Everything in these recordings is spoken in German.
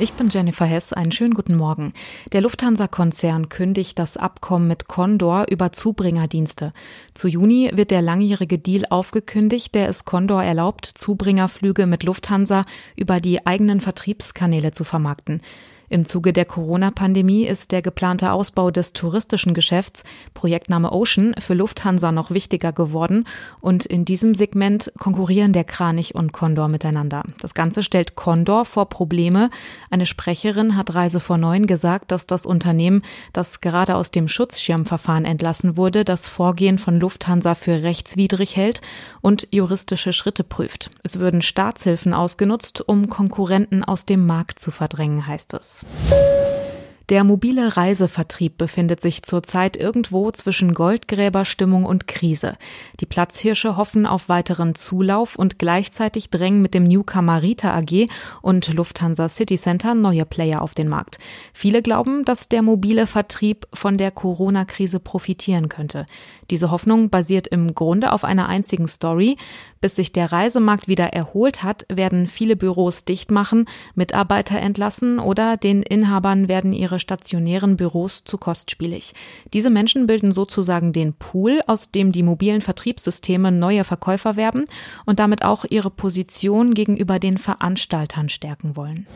Ich bin Jennifer Hess. Einen schönen guten Morgen. Der Lufthansa-Konzern kündigt das Abkommen mit Condor über Zubringerdienste. Zu Juni wird der langjährige Deal aufgekündigt, der es Condor erlaubt, Zubringerflüge mit Lufthansa über die eigenen Vertriebskanäle zu vermarkten. Im Zuge der Corona-Pandemie ist der geplante Ausbau des touristischen Geschäfts, Projektname Ocean, für Lufthansa noch wichtiger geworden und in diesem Segment konkurrieren der Kranich und Condor miteinander. Das Ganze stellt Condor vor Probleme. Eine Sprecherin hat Reise vor Neun gesagt, dass das Unternehmen, das gerade aus dem Schutzschirmverfahren entlassen wurde, das Vorgehen von Lufthansa für rechtswidrig hält und juristische Schritte prüft. Es würden Staatshilfen ausgenutzt, um Konkurrenten aus dem Markt zu verdrängen, heißt es. Plus. Der mobile Reisevertrieb befindet sich zurzeit irgendwo zwischen Goldgräberstimmung und Krise. Die Platzhirsche hoffen auf weiteren Zulauf und gleichzeitig drängen mit dem Newcomer Rita AG und Lufthansa City Center neue Player auf den Markt. Viele glauben, dass der mobile Vertrieb von der Corona-Krise profitieren könnte. Diese Hoffnung basiert im Grunde auf einer einzigen Story. Bis sich der Reisemarkt wieder erholt hat, werden viele Büros dicht machen, Mitarbeiter entlassen oder den Inhabern werden ihre stationären Büros zu kostspielig. Diese Menschen bilden sozusagen den Pool, aus dem die mobilen Vertriebssysteme neue Verkäufer werben und damit auch ihre Position gegenüber den Veranstaltern stärken wollen.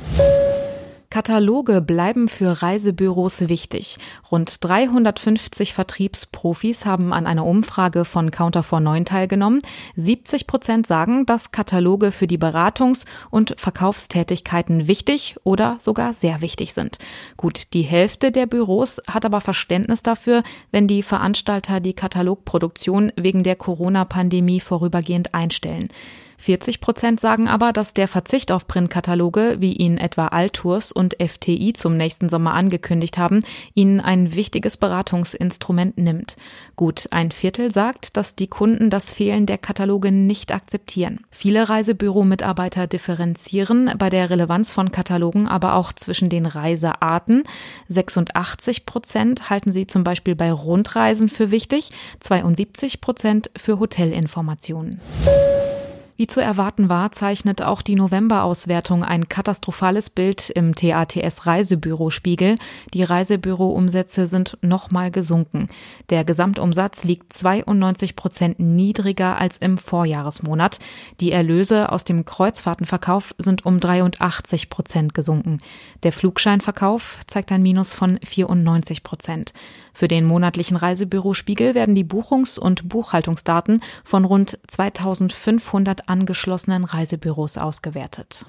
Kataloge bleiben für Reisebüros wichtig. Rund 350 Vertriebsprofis haben an einer Umfrage von Counter for 9 teilgenommen. 70 Prozent sagen, dass Kataloge für die Beratungs- und Verkaufstätigkeiten wichtig oder sogar sehr wichtig sind. Gut, die Hälfte der Büros hat aber Verständnis dafür, wenn die Veranstalter die Katalogproduktion wegen der Corona-Pandemie vorübergehend einstellen. 40 Prozent sagen aber, dass der Verzicht auf Printkataloge, wie ihn etwa Altours und FTI zum nächsten Sommer angekündigt haben, ihnen ein wichtiges Beratungsinstrument nimmt. Gut ein Viertel sagt, dass die Kunden das Fehlen der Kataloge nicht akzeptieren. Viele Reisebüro-Mitarbeiter differenzieren bei der Relevanz von Katalogen aber auch zwischen den Reisearten. 86 Prozent halten sie zum Beispiel bei Rundreisen für wichtig, 72 Prozent für Hotelinformationen. Wie zu erwarten war, zeichnet auch die November-Auswertung ein katastrophales Bild im TATS Reisebüro Spiegel. Die Reisebüro-Umsätze sind nochmal gesunken. Der Gesamtumsatz liegt 92 Prozent niedriger als im Vorjahresmonat. Die Erlöse aus dem Kreuzfahrtenverkauf sind um 83 Prozent gesunken. Der Flugscheinverkauf zeigt ein Minus von 94 Prozent. Für den monatlichen Reisebüro Spiegel werden die Buchungs- und Buchhaltungsdaten von rund 2500 angeschlossenen Reisebüros ausgewertet.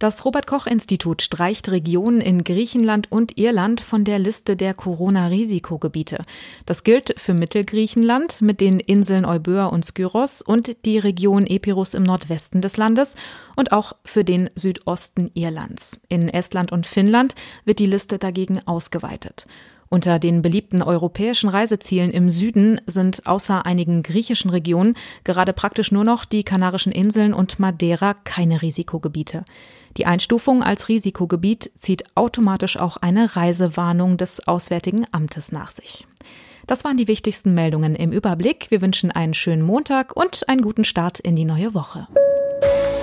Das Robert Koch Institut streicht Regionen in Griechenland und Irland von der Liste der Corona-Risikogebiete. Das gilt für Mittelgriechenland mit den Inseln Euböa und Skyros und die Region Epirus im Nordwesten des Landes und auch für den Südosten Irlands. In Estland und Finnland wird die Liste dagegen ausgeweitet. Unter den beliebten europäischen Reisezielen im Süden sind außer einigen griechischen Regionen gerade praktisch nur noch die Kanarischen Inseln und Madeira keine Risikogebiete. Die Einstufung als Risikogebiet zieht automatisch auch eine Reisewarnung des Auswärtigen Amtes nach sich. Das waren die wichtigsten Meldungen im Überblick. Wir wünschen einen schönen Montag und einen guten Start in die neue Woche.